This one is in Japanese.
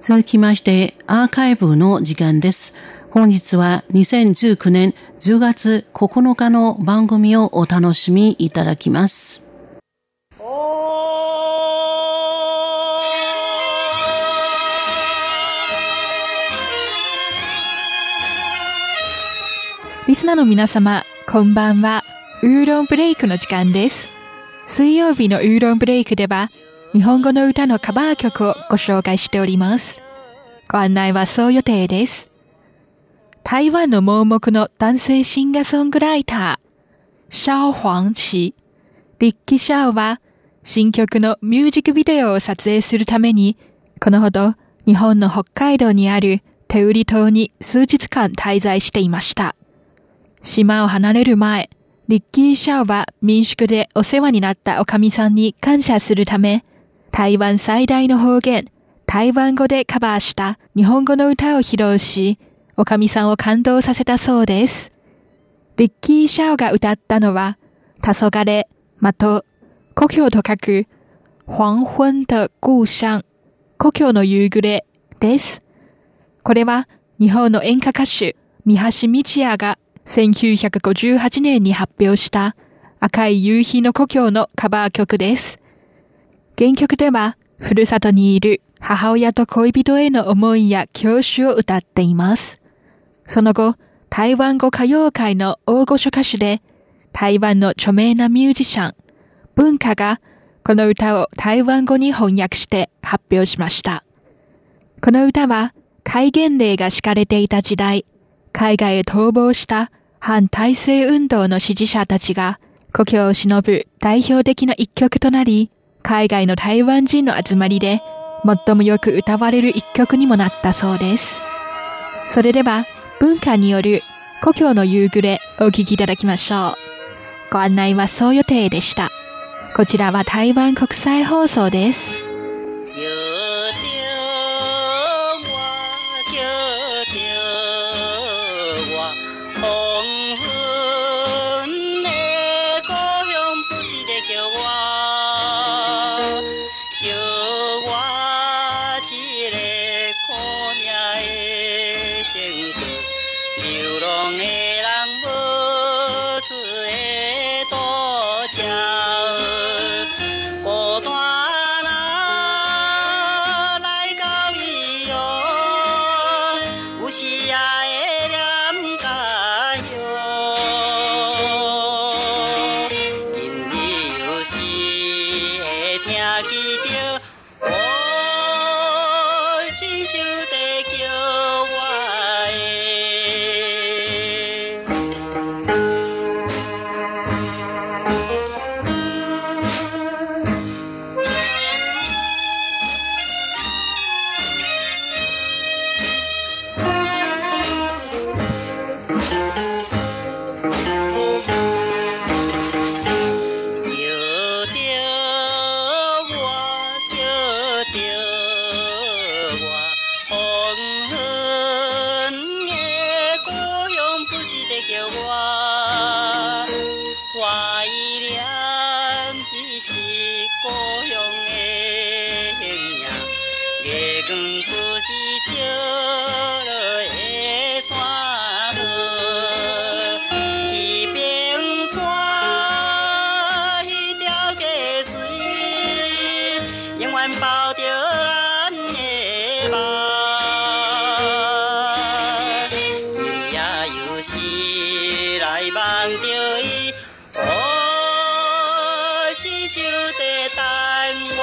続きまして、アーカイブの時間です。本日は2019年10月9日の番組をお楽しみいただきます。リスナーの皆様、こんばんは。ウーロンブレイクの時間です。水曜日のウーロンブレイクでは、日本語の歌のカバー曲をご紹介しております。ご案内はそう予定です。台湾の盲目の男性シンガーソングライター、シャオ・ホンチ、リッキー・シャオは、新曲のミュージックビデオを撮影するために、このほど日本の北海道にある手売り島に数日間滞在していました。島を離れる前、リッキー・シャオは民宿でお世話になったおかみさんに感謝するため、台湾最大の方言、台湾語でカバーした日本語の歌を披露し、おかみさんを感動させたそうです。リッキー・シャオが歌ったのは、黄昏、的、故郷と書く、黄昏的故乡、故郷の夕暮れです。これは日本の演歌歌手、三橋道也が1958年に発表した赤い夕日の故郷のカバー曲です。原曲では、ふるさとにいる母親と恋人への思いや教師を歌っています。その後、台湾語歌謡界の大御所歌手で、台湾の著名なミュージシャン、文化がこの歌を台湾語に翻訳して発表しました。この歌は戒厳令が敷かれていた時代、海外へ逃亡した反体制運動の支持者たちが故郷を忍ぶ代表的な一曲となり、海外の台湾人の集まりで最もよく歌われる一曲にもなったそうです。それでは文化による故郷の夕暮れお聴きいただきましょう。ご案内はそう予定でした。こちらは台湾国際放送です。Dù 着西洲的山河，西平山，彼条溪水，永远抱着咱的梦。今夜又是来梦着伊，哦，西洲在等我。